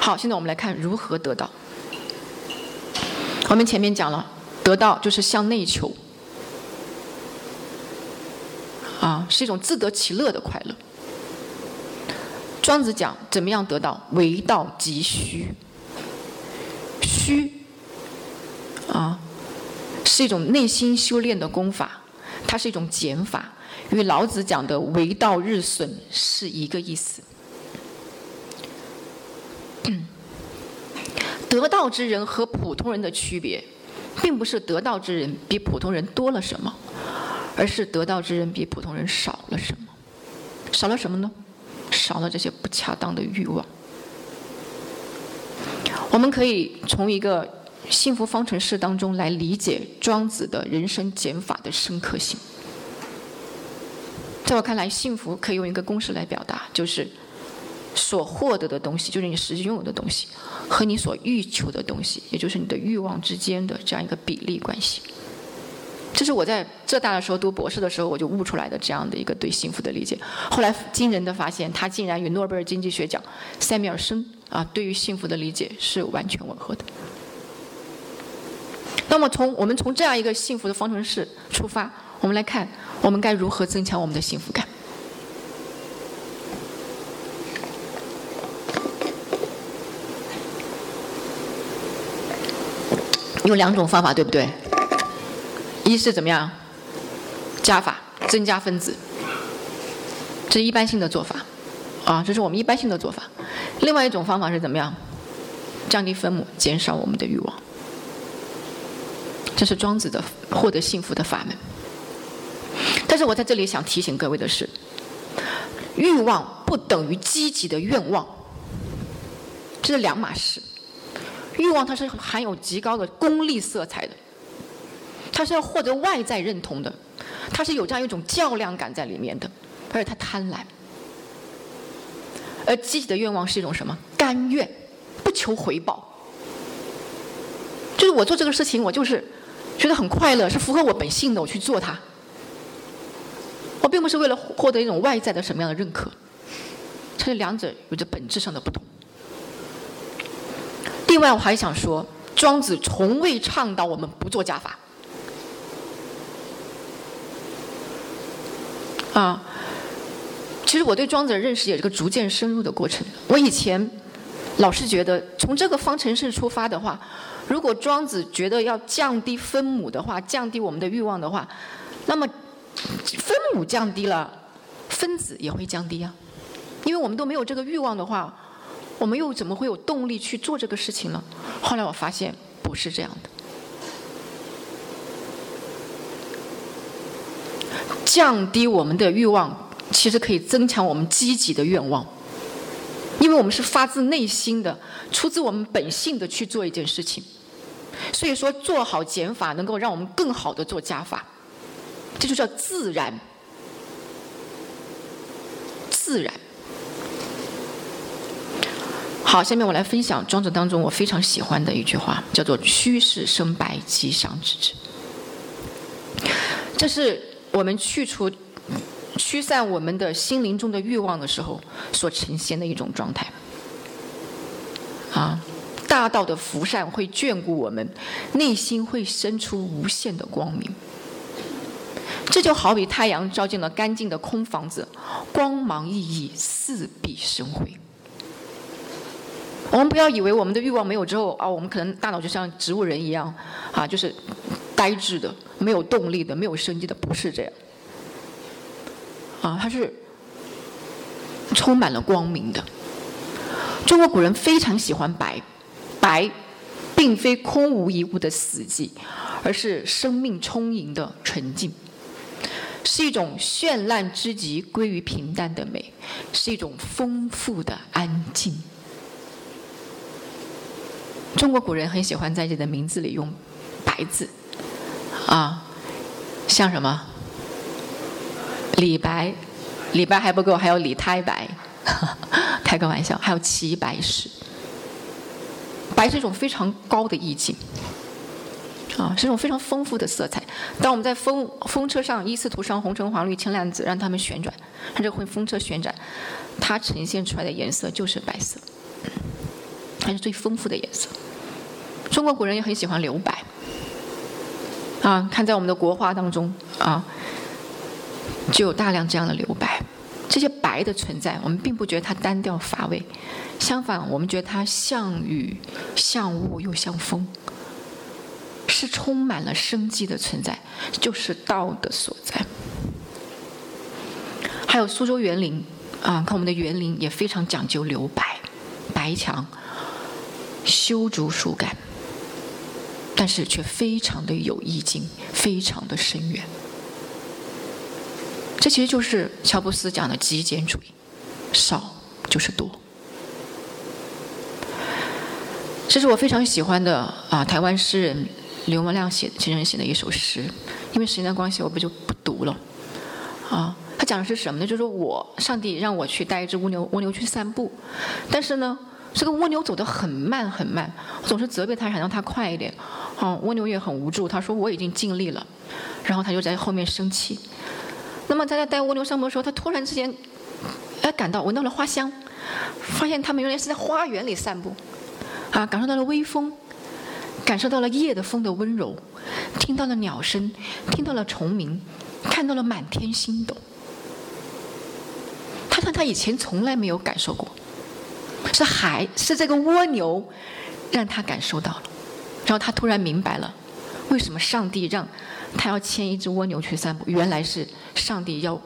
好，现在我们来看如何得到。我们前面讲了，得到就是向内求，啊，是一种自得其乐的快乐。庄子讲怎么样得到，为道即虚，虚，啊，是一种内心修炼的功法，它是一种减法，与老子讲的为道日损是一个意思。得道之人和普通人的区别，并不是得道之人比普通人多了什么，而是得道之人比普通人少了什么。少了什么呢？少了这些不恰当的欲望。我们可以从一个幸福方程式当中来理解庄子的人生减法的深刻性。在我看来，幸福可以用一个公式来表达，就是所获得的东西，就是你实际拥有的东西，和你所欲求的东西，也就是你的欲望之间的这样一个比例关系。这是我在浙大的时候读博士的时候，我就悟出来的这样的一个对幸福的理解。后来惊人的发现，他竟然与诺贝尔经济学奖塞缪尔森啊对于幸福的理解是完全吻合的。那么从我们从这样一个幸福的方程式出发，我们来看我们该如何增强我们的幸福感。有两种方法，对不对？一是怎么样？加法，增加分子，这是一般性的做法，啊，这是我们一般性的做法。另外一种方法是怎么样？降低分母，减少我们的欲望。这是庄子的获得幸福的法门。但是我在这里想提醒各位的是，欲望不等于积极的愿望，这是两码事。欲望它是含有极高的功利色彩的。它是要获得外在认同的，它是有这样一种较量感在里面的，而且它贪婪。而积极的愿望是一种什么？甘愿，不求回报。就是我做这个事情，我就是觉得很快乐，是符合我本性的，我去做它。我并不是为了获得一种外在的什么样的认可，这两者有着本质上的不同。另外，我还想说，庄子从未倡导我们不做加法。啊，其实我对庄子的认识也是个逐渐深入的过程。我以前老是觉得，从这个方程式出发的话，如果庄子觉得要降低分母的话，降低我们的欲望的话，那么分母降低了，分子也会降低啊。因为我们都没有这个欲望的话，我们又怎么会有动力去做这个事情呢？后来我发现不是这样的。降低我们的欲望，其实可以增强我们积极的愿望，因为我们是发自内心的、出自我们本性的去做一件事情。所以说，做好减法能够让我们更好的做加法，这就叫自然。自然。好，下面我来分享庄子当中我非常喜欢的一句话，叫做“虚实生白，吉祥之至”。这是。我们去除、驱散我们的心灵中的欲望的时候，所呈现的一种状态。啊，大道的福善会眷顾我们，内心会生出无限的光明。这就好比太阳照进了干净的空房子，光芒熠熠，四壁生辉。我们不要以为我们的欲望没有之后啊，我们可能大脑就像植物人一样，啊，就是呆滞的。没有动力的，没有生机的，不是这样。啊，它是充满了光明的。中国古人非常喜欢白，白并非空无一物的死寂，而是生命充盈的纯净，是一种绚烂之极归于平淡的美，是一种丰富的安静。中国古人很喜欢在自己的名字里用“白”字。啊，像什么？李白，李白还不够，还有李太白，开个玩笑，还有齐白石。白是一种非常高的意境，啊，是一种非常丰富的色彩。当我们在风风车上依次涂上红橙黄绿青蓝紫，让它们旋转，让这会风车旋转，它呈现出来的颜色就是白色。它是最丰富的颜色。中国古人也很喜欢留白，啊，看在我们的国画当中啊，就有大量这样的留白。这些白的存在，我们并不觉得它单调乏味，相反，我们觉得它像雨、像雾又像风，是充满了生机的存在，就是道的所在。还有苏州园林啊，看我们的园林也非常讲究留白，白墙、修竹树干，但是却非常的有意境，非常的深远。这其实就是乔布斯讲的极简主义，少就是多。这是我非常喜欢的啊，台湾诗人刘文亮写先生写的一首诗，因为时间的关系，我不就不读了。啊，他讲的是什么呢？就是我上帝让我去带一只蜗牛，蜗牛去散步，但是呢，这个蜗牛走得很慢很慢，我总是责备他，想让它快一点。啊，蜗牛也很无助，他说我已经尽力了，然后他就在后面生气。那么，在他带蜗牛上步的时候，他突然之间，哎，感到闻到了花香，发现他们原来是在花园里散步，啊，感受到了微风，感受到了夜的风的温柔，听到了鸟声，听到了虫鸣，看到了满天星斗。他说他以前从来没有感受过，是海，是这个蜗牛，让他感受到了，然后他突然明白了，为什么上帝让。他要牵一只蜗牛去散步，原来是上帝要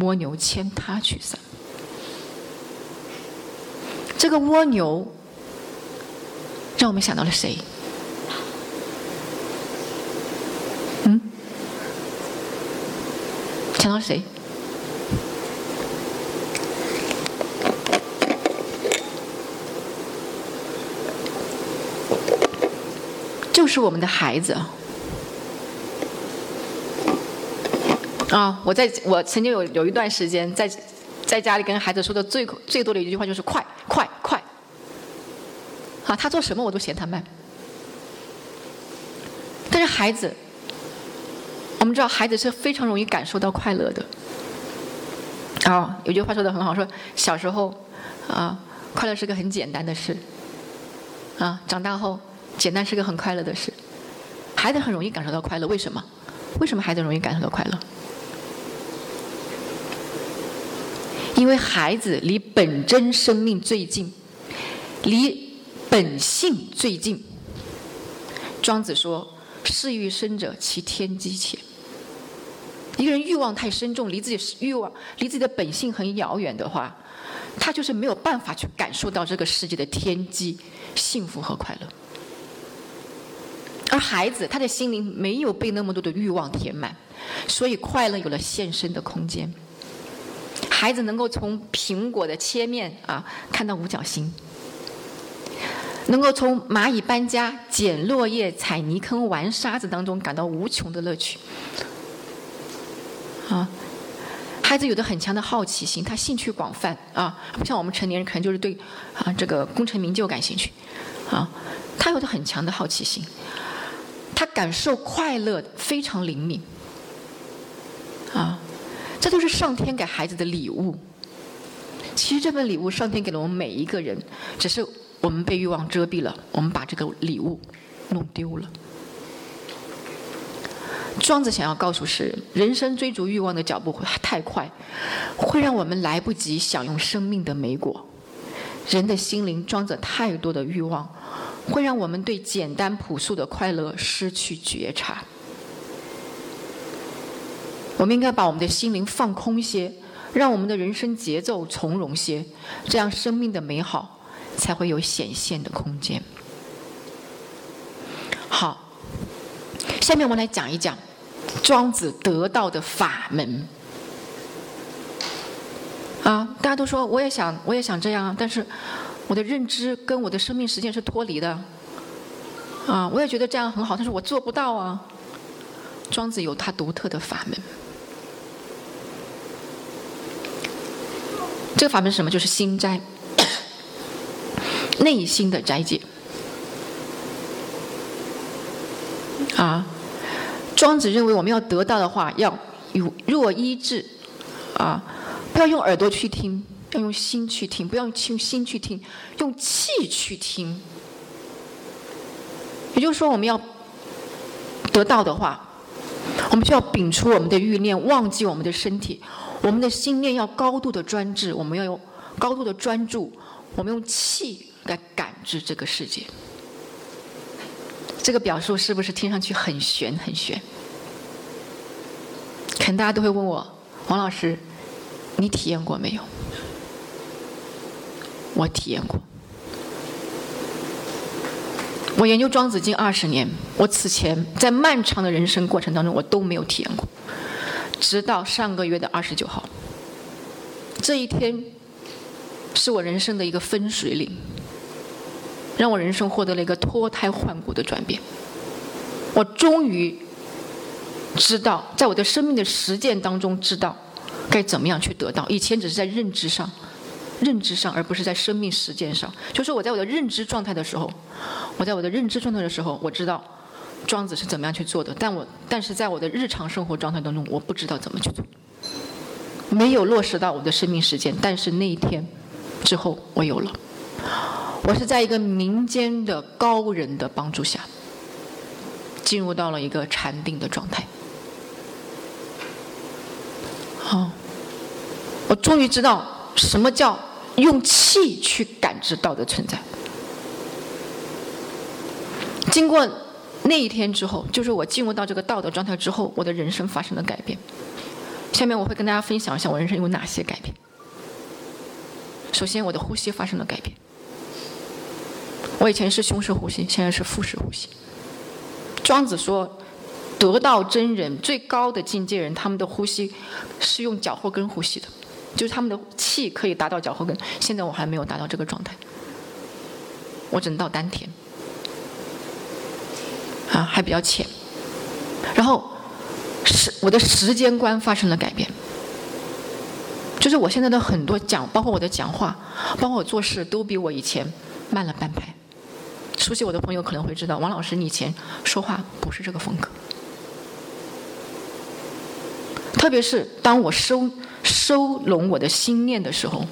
蜗牛牵他去散。这个蜗牛让我们想到了谁？嗯？想到谁？是我们的孩子。啊！我在我曾经有有一段时间在在家里跟孩子说的最最多的一句话就是“快快快”。啊，他做什么我都嫌他慢。但是孩子，我们知道孩子是非常容易感受到快乐的。啊，有句话说的很好，说小时候啊，快乐是个很简单的事。啊，长大后简单是个很快乐的事。孩子很容易感受到快乐，为什么？为什么孩子容易感受到快乐？因为孩子离本真生命最近，离本性最近。庄子说：“事欲深者，其天机浅。”一个人欲望太深重，离自己欲望、离自己的本性很遥远的话，他就是没有办法去感受到这个世界的天机、幸福和快乐。而孩子，他的心灵没有被那么多的欲望填满，所以快乐有了现身的空间。孩子能够从苹果的切面啊看到五角星，能够从蚂蚁搬家、捡落叶、踩泥坑、玩沙子当中感到无穷的乐趣。啊，孩子有着很强的好奇心，他兴趣广泛啊，不像我们成年人可能就是对啊这个功成名就感兴趣，啊，他有着很强的好奇心，他感受快乐非常灵敏，啊。这都是上天给孩子的礼物。其实这份礼物，上天给了我们每一个人，只是我们被欲望遮蔽了，我们把这个礼物弄丢了。庄子想要告诉世人：人生追逐欲望的脚步太快，会让我们来不及享用生命的美果。人的心灵装着太多的欲望，会让我们对简单朴素的快乐失去觉察。我们应该把我们的心灵放空些，让我们的人生节奏从容些，这样生命的美好才会有显现的空间。好，下面我们来讲一讲庄子得到的法门。啊，大家都说我也想，我也想这样，但是我的认知跟我的生命实践是脱离的。啊，我也觉得这样很好，但是我做不到啊。庄子有他独特的法门。这个法门是什么？就是心斋，内心的斋戒。啊，庄子认为我们要得到的话，要有若医治，啊，不要用耳朵去听，要用心去听，不要用心去听，用气去听。也就是说，我们要得到的话，我们就要摒除我们的欲念，忘记我们的身体，我们的心念要高度的专制，我们要用高度的专注，我们用气来感知这个世界。这个表述是不是听上去很玄很玄？可能大家都会问我，王老师，你体验过没有？我体验过。我研究庄子近二十年，我此前在漫长的人生过程当中，我都没有体验过。直到上个月的二十九号，这一天是我人生的一个分水岭，让我人生获得了一个脱胎换骨的转变。我终于知道，在我的生命的实践当中，知道该怎么样去得到。以前只是在认知上。认知上，而不是在生命实践上。就是我在我的认知状态的时候，我在我的认知状态的时候，我知道庄子是怎么样去做的。但我但是在我的日常生活状态当中，我不知道怎么去做，没有落实到我的生命实践。但是那一天之后，我有了。我是在一个民间的高人的帮助下，进入到了一个禅定的状态。好，我终于知道什么叫。用气去感知道的存在。经过那一天之后，就是我进入到这个道德状态之后，我的人生发生了改变。下面我会跟大家分享一下我人生有哪些改变。首先，我的呼吸发生了改变。我以前是胸式呼吸，现在是腹式呼吸。庄子说，得道真人最高的境界人，他们的呼吸是用脚后跟呼吸的。就是他们的气可以达到脚后跟，现在我还没有达到这个状态，我只能到丹田，啊，还比较浅。然后时我的时间观发生了改变，就是我现在的很多讲，包括我的讲话，包括我做事，都比我以前慢了半拍。熟悉我的朋友可能会知道，王老师你以前说话不是这个风格，特别是当我收。收拢我的心念的时候，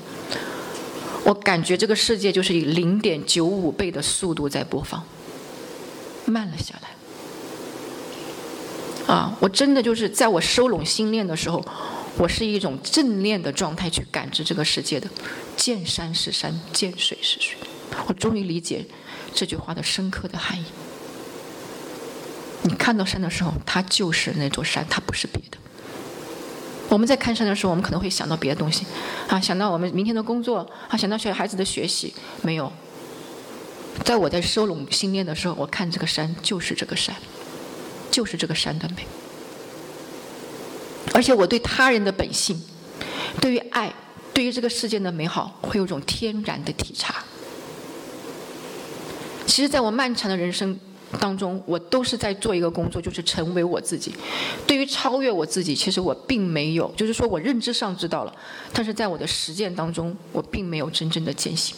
我感觉这个世界就是以零点九五倍的速度在播放，慢了下来。啊，我真的就是在我收拢心念的时候，我是一种正念的状态去感知这个世界的。见山是山，见水是水。我终于理解这句话的深刻的含义。你看到山的时候，它就是那座山，它不是别的。我们在看山的时候，我们可能会想到别的东西，啊，想到我们明天的工作，啊，想到小孩子的学习，没有。在我在收拢心念的时候，我看这个山就是这个山，就是这个山的美。而且我对他人的本性，对于爱，对于这个世界的美好，会有种天然的体察。其实，在我漫长的人生。当中，我都是在做一个工作，就是成为我自己。对于超越我自己，其实我并没有，就是说我认知上知道了，但是在我的实践当中，我并没有真正的践行。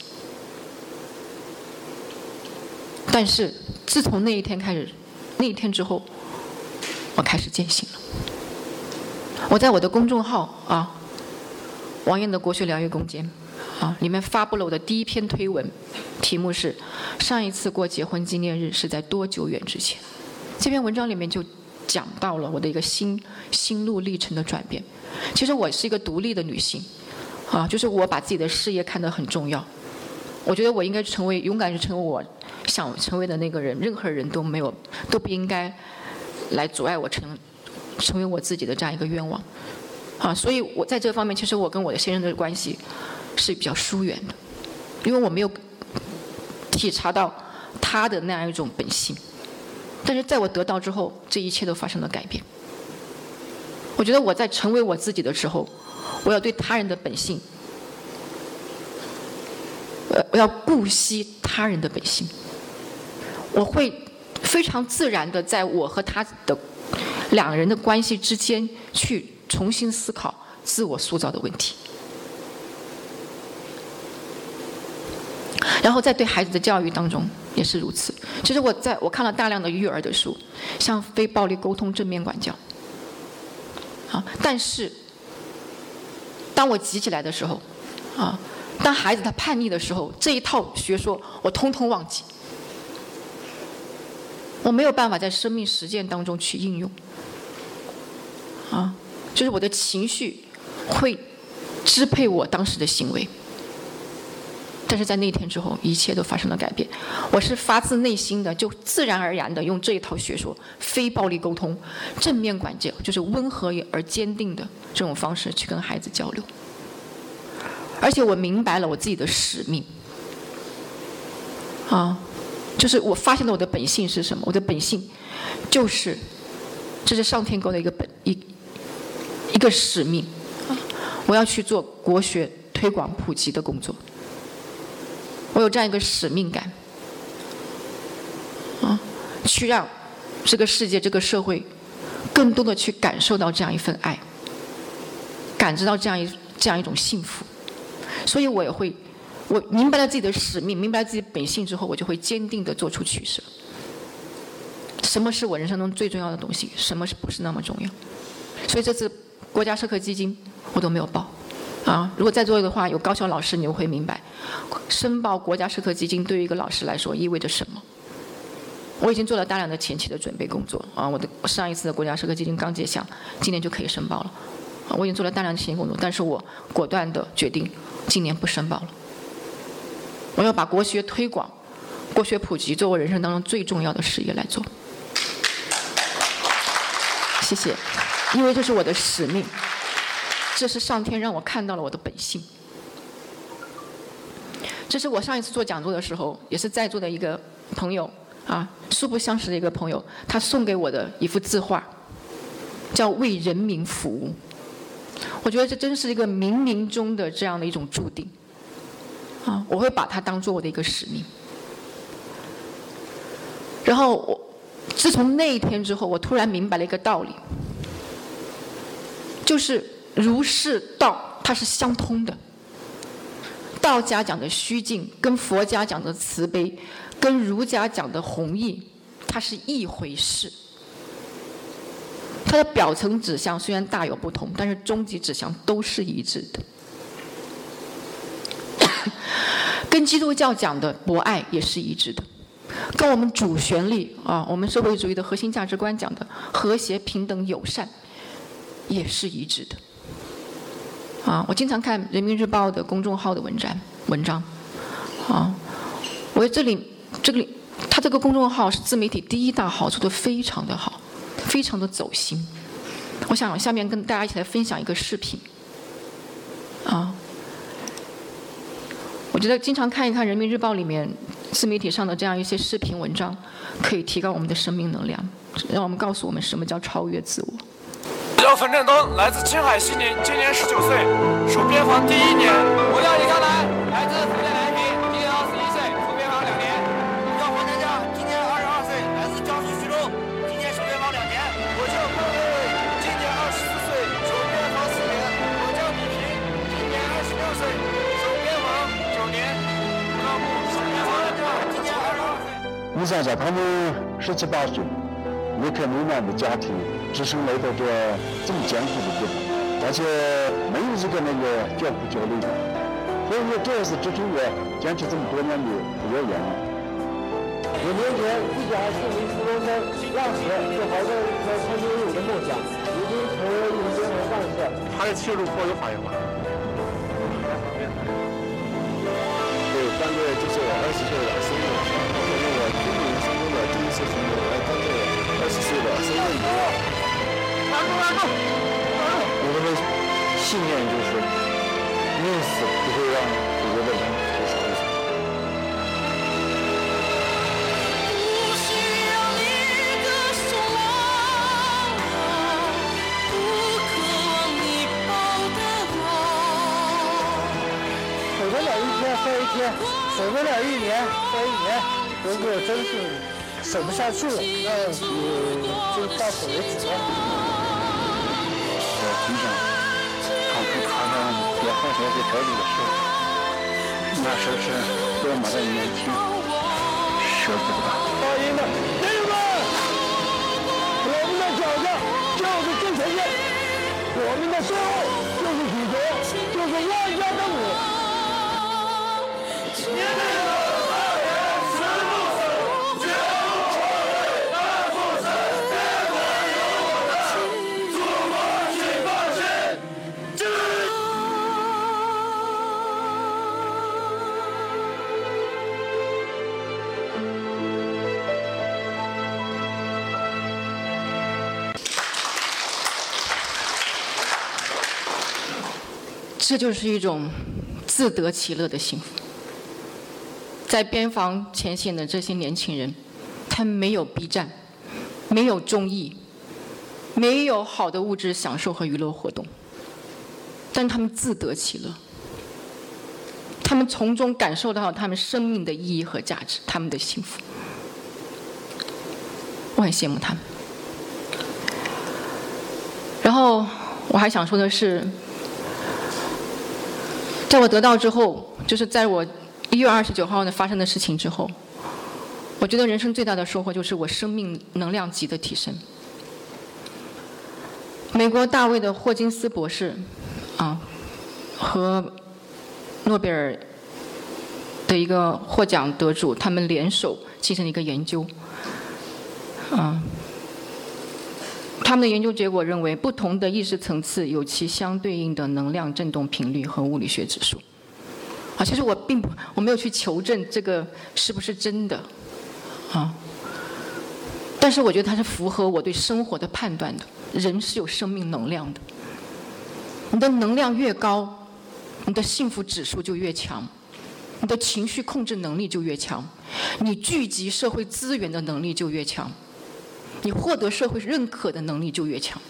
但是自从那一天开始，那一天之后，我开始践行了。我在我的公众号啊，王艳的国学疗愈空间。啊！里面发布了我的第一篇推文，题目是“上一次过结婚纪念日是在多久远之前”。这篇文章里面就讲到了我的一个心心路历程的转变。其实我是一个独立的女性，啊，就是我把自己的事业看得很重要。我觉得我应该成为勇敢，去成为我想成为的那个人，任何人都没有都不应该来阻碍我成成为我自己的这样一个愿望。啊，所以我在这方面，其实我跟我的先生的关系。是比较疏远的，因为我没有体察到他的那样一种本性。但是在我得到之后，这一切都发生了改变。我觉得我在成为我自己的时候，我要对他人的本性，呃，我要顾惜他人的本性。我会非常自然的在我和他的两人的关系之间去重新思考自我塑造的问题。然后在对孩子的教育当中也是如此。其实我在我看了大量的育儿的书，像非暴力沟通、正面管教。啊，但是当我急起来的时候，啊，当孩子他叛逆的时候，这一套学说我通通忘记，我没有办法在生命实践当中去应用，啊，就是我的情绪会支配我当时的行为。但是在那天之后，一切都发生了改变。我是发自内心的，就自然而然的用这一套学说，非暴力沟通、正面管教，就是温和而坚定的这种方式去跟孩子交流。而且我明白了我自己的使命，啊，就是我发现了我的本性是什么？我的本性就是，这是上天给我的一个本一一个使命，我要去做国学推广普及的工作。我有这样一个使命感，啊，去让这个世界、这个社会更多的去感受到这样一份爱，感知到这样一这样一种幸福，所以我也会，我明白了自己的使命，明白了自己本性之后，我就会坚定的做出取舍。什么是我人生中最重要的东西？什么是不是那么重要？所以这次国家社科基金我都没有报。啊，如果在座的话有高校老师，你就会明白，申报国家社科基金对于一个老师来说意味着什么。我已经做了大量的前期的准备工作啊，我的上一次的国家社科基金刚结项，今年就可以申报了。我已经做了大量的前期工作，但是我果断的决定今年不申报了。我要把国学推广、国学普及作为人生当中最重要的事业来做。谢谢，因为这是我的使命。这是上天让我看到了我的本性。这是我上一次做讲座的时候，也是在座的一个朋友啊，素不相识的一个朋友，他送给我的一幅字画，叫“为人民服务”。我觉得这真是一个冥冥中的这样的一种注定啊！我会把它当做我的一个使命。然后我自从那一天之后，我突然明白了一个道理，就是。儒释道，它是相通的。道家讲的虚静，跟佛家讲的慈悲，跟儒家讲的弘毅，它是一回事。它的表层指向虽然大有不同，但是终极指向都是一致的。跟基督教讲的博爱也是一致的，跟我们主旋律啊，我们社会主义的核心价值观讲的和谐、平等、友善，也是一致的。啊，我经常看人民日报的公众号的文章，文章，啊，我这里这里，他这个公众号是自媒体第一大好处的非常的好，非常的走心。我想下面跟大家一起来分享一个视频，啊，我觉得经常看一看人民日报里面自媒体上的这样一些视频文章，可以提高我们的生命能量，让我们告诉我们什么叫超越自我。叫冯振东，来自青海西宁，今年十九岁，守边防第一年。我叫李刚来，来自福建南平，今年二十一岁，守边防两年。我叫黄天将，今年二十二岁，来自江苏徐州，今年守边防两年。我叫郭伟伟，今年二十四岁，守边防四年。我叫李平，今年二十六岁，守边防九年。我叫木，守边防两年，今年二十二岁。你想想，他们十七八岁，离开美满的家庭。只身来到这这么艰苦的地方，而且没有一个那个教苦教累的，所以说这也是支撑我坚持这么多年的主要原因。五年前，自家是为初中生，当时就怀着一颗曾经有的梦想，如今成为一名军人战士。他的切入颇有反应吧？对，当个就是我二十岁的生日，因为我军人生中的第一次生日，来当个二十岁的生日礼物。我们的信念就是宁死不会让祖国的人受伤。守得了一天算一天，守得了一年算一年。如果真是守不下去了，那就到此为止了。你想，当初他们也放前这条路的时候，那时候是多么的年轻，舍不得。大英们，弟兄们，我们的脚下就是终前线，我们的身后就是祖国，就是万家的母。这就是一种自得其乐的幸福。在边防前线的这些年轻人，他们没有 B 站，没有综艺，没有好的物质享受和娱乐活动，但他们自得其乐。他们从中感受到他们生命的意义和价值，他们的幸福。我很羡慕他们。然后我还想说的是，在我得到之后，就是在我一月二十九号的发生的事情之后，我觉得人生最大的收获就是我生命能量级的提升。美国大卫的霍金斯博士，啊，和。诺贝尔的一个获奖得主，他们联手进行了一个研究，啊，他们的研究结果认为，不同的意识层次有其相对应的能量振动频率和物理学指数。啊，其实我并不，我没有去求证这个是不是真的，啊，但是我觉得它是符合我对生活的判断的。人是有生命能量的，你的能量越高。你的幸福指数就越强，你的情绪控制能力就越强，你聚集社会资源的能力就越强，你获得社会认可的能力就越强。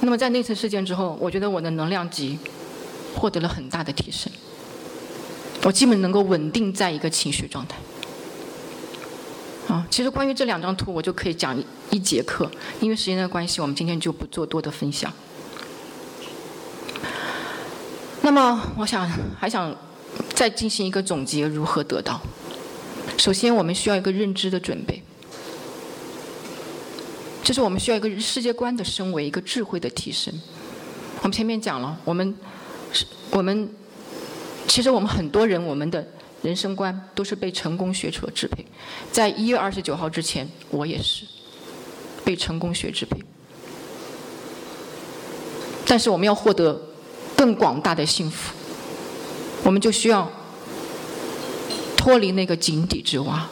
那么在那次事件之后，我觉得我的能量级获得了很大的提升，我基本能够稳定在一个情绪状态。啊，其实关于这两张图，我就可以讲一节课，因为时间的关系，我们今天就不做多的分享。那么，我想还想再进行一个总结：如何得到？首先，我们需要一个认知的准备，就是我们需要一个世界观的升维，一个智慧的提升。我们前面讲了，我们是，我们其实我们很多人，我们的人生观都是被成功学所支配。在一月二十九号之前，我也是被成功学支配。但是，我们要获得。更广大的幸福，我们就需要脱离那个井底之蛙。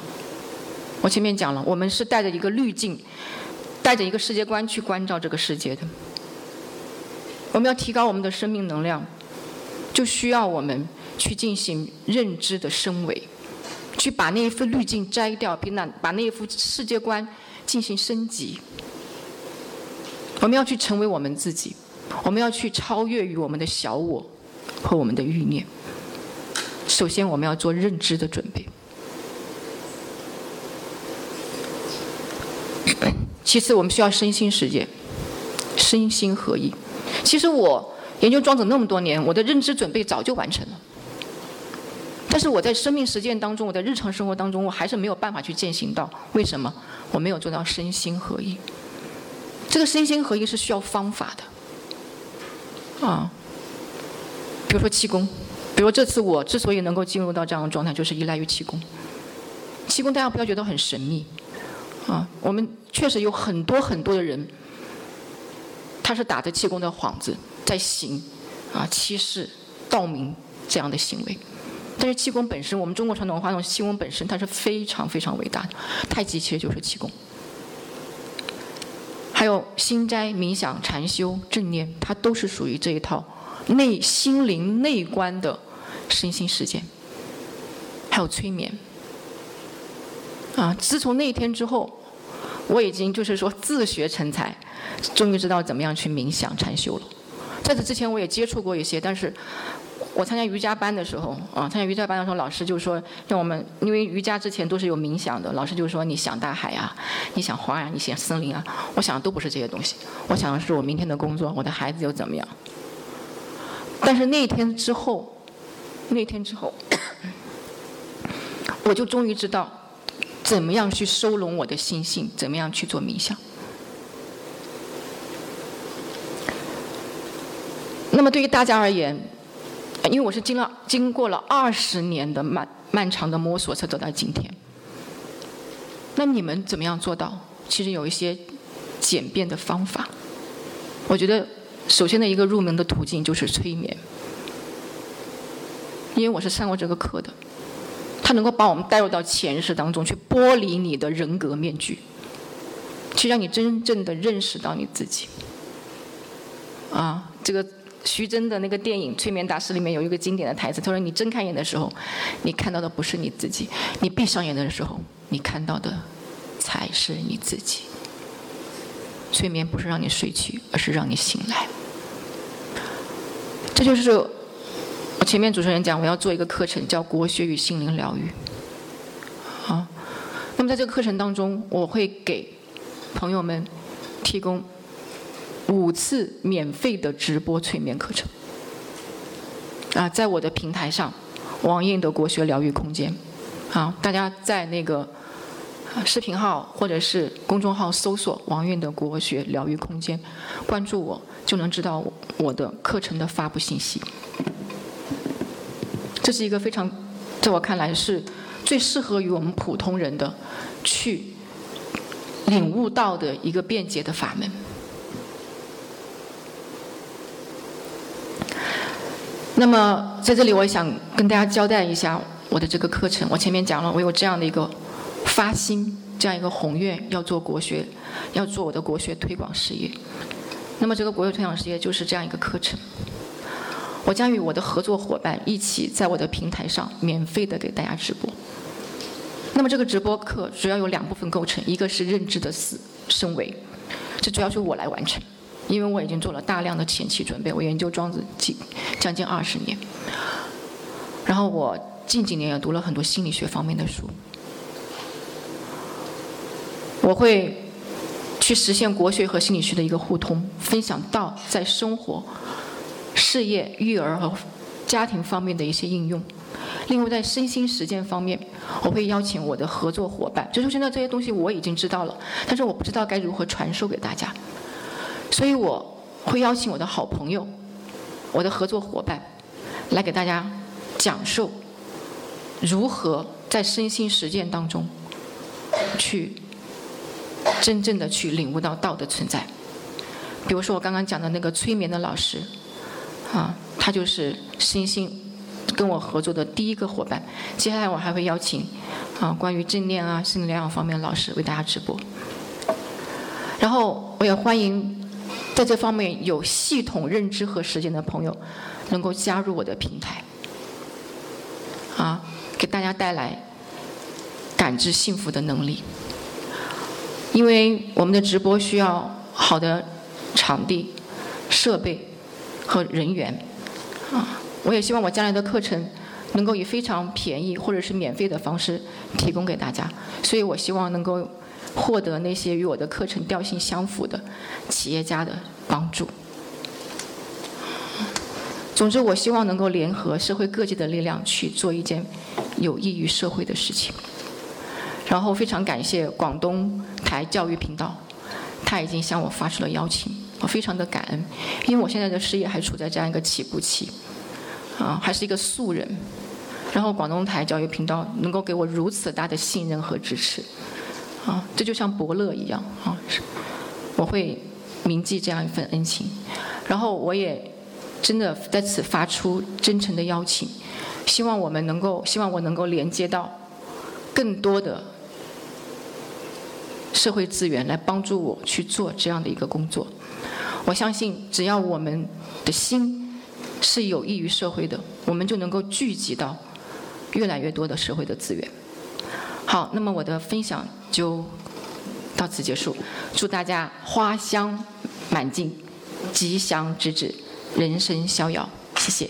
我前面讲了，我们是带着一个滤镜，带着一个世界观去关照这个世界的。我们要提高我们的生命能量，就需要我们去进行认知的升维，去把那一副滤镜摘掉，并那把那一副世界观进行升级。我们要去成为我们自己。我们要去超越于我们的小我和我们的欲念。首先，我们要做认知的准备。其次，我们需要身心世界，身心合一。其实我研究庄子那么多年，我的认知准备早就完成了。但是我在生命实践当中，我在日常生活当中，我还是没有办法去践行到。为什么？我没有做到身心合一。这个身心合一是需要方法的。啊，比如说气功，比如这次我之所以能够进入到这样的状态，就是依赖于气功。气功大家不要觉得很神秘，啊，我们确实有很多很多的人，他是打着气功的幌子在行啊欺世盗名这样的行为。但是气功本身，我们中国传统文化中气功本身它是非常非常伟大的，太极其实就是气功。还有心斋、冥想、禅修、正念，它都是属于这一套内心灵内观的身心实践。还有催眠，啊，自从那一天之后，我已经就是说自学成才，终于知道怎么样去冥想禅修了。在此之前，我也接触过一些，但是。我参加瑜伽班的时候，啊，参加瑜伽班的时候，老师就说让我们，因为瑜伽之前都是有冥想的，老师就说你想大海啊，你想花呀，你想森林啊，我想的都不是这些东西，我想的是我明天的工作，我的孩子又怎么样。但是那天之后，那天之后，我就终于知道怎么样去收拢我的心性，怎么样去做冥想。那么对于大家而言，因为我是经了经过了二十年的漫漫长的摸索才走到今天，那你们怎么样做到？其实有一些简便的方法。我觉得首先的一个入门的途径就是催眠，因为我是上过这个课的，它能够把我们带入到前世当中去，剥离你的人格面具，去让你真正的认识到你自己。啊，这个徐峥的那个电影《催眠大师》里面有一个经典的台词，他说：“你睁开眼的时候，你看到的不是你自己；你闭上眼的时候，你看到的才是你自己。”催眠不是让你睡去，而是让你醒来。这就是我前面主持人讲，我要做一个课程，叫“国学与心灵疗愈”。好，那么在这个课程当中，我会给朋友们提供五次免费的直播催眠课程。啊，在我的平台上，王印的国学疗愈空间。啊，大家在那个。视频号或者是公众号搜索“王韵的国学疗愈空间”，关注我就能知道我的课程的发布信息。这是一个非常，在我看来是最适合于我们普通人的去领悟到的一个便捷的法门。那么在这里，我想跟大家交代一下我的这个课程。我前面讲了，我有这样的一个。发心这样一个宏愿，要做国学，要做我的国学推广事业。那么这个国学推广事业就是这样一个课程。我将与我的合作伙伴一起在我的平台上免费的给大家直播。那么这个直播课主要有两部分构成，一个是认知的思升维，这主要是我来完成，因为我已经做了大量的前期准备，我研究庄子近将近二十年，然后我近几年也读了很多心理学方面的书。我会去实现国学和心理学的一个互通，分享到在生活、事业、育儿和家庭方面的一些应用。另外，在身心实践方面，我会邀请我的合作伙伴。就是现在这些东西我已经知道了，但是我不知道该如何传授给大家，所以我会邀请我的好朋友、我的合作伙伴来给大家讲授如何在身心实践当中去。真正的去领悟到道的存在，比如说我刚刚讲的那个催眠的老师，啊，他就是身心跟我合作的第一个伙伴。接下来我还会邀请啊关于正念啊、心理疗养方面的老师为大家直播。然后我也欢迎在这方面有系统认知和实践的朋友能够加入我的平台，啊，给大家带来感知幸福的能力。因为我们的直播需要好的场地、设备和人员，啊，我也希望我将来的课程能够以非常便宜或者是免费的方式提供给大家，所以我希望能够获得那些与我的课程调性相符的企业家的帮助。总之，我希望能够联合社会各界的力量去做一件有益于社会的事情。然后非常感谢广东台教育频道，他已经向我发出了邀请，我非常的感恩，因为我现在的事业还处在这样一个起步期，啊，还是一个素人，然后广东台教育频道能够给我如此大的信任和支持，啊，这就像伯乐一样啊，我会铭记这样一份恩情，然后我也真的在此发出真诚的邀请，希望我们能够，希望我能够连接到更多的。社会资源来帮助我去做这样的一个工作，我相信只要我们的心是有益于社会的，我们就能够聚集到越来越多的社会的资源。好，那么我的分享就到此结束，祝大家花香满径，吉祥之至，人生逍遥，谢谢。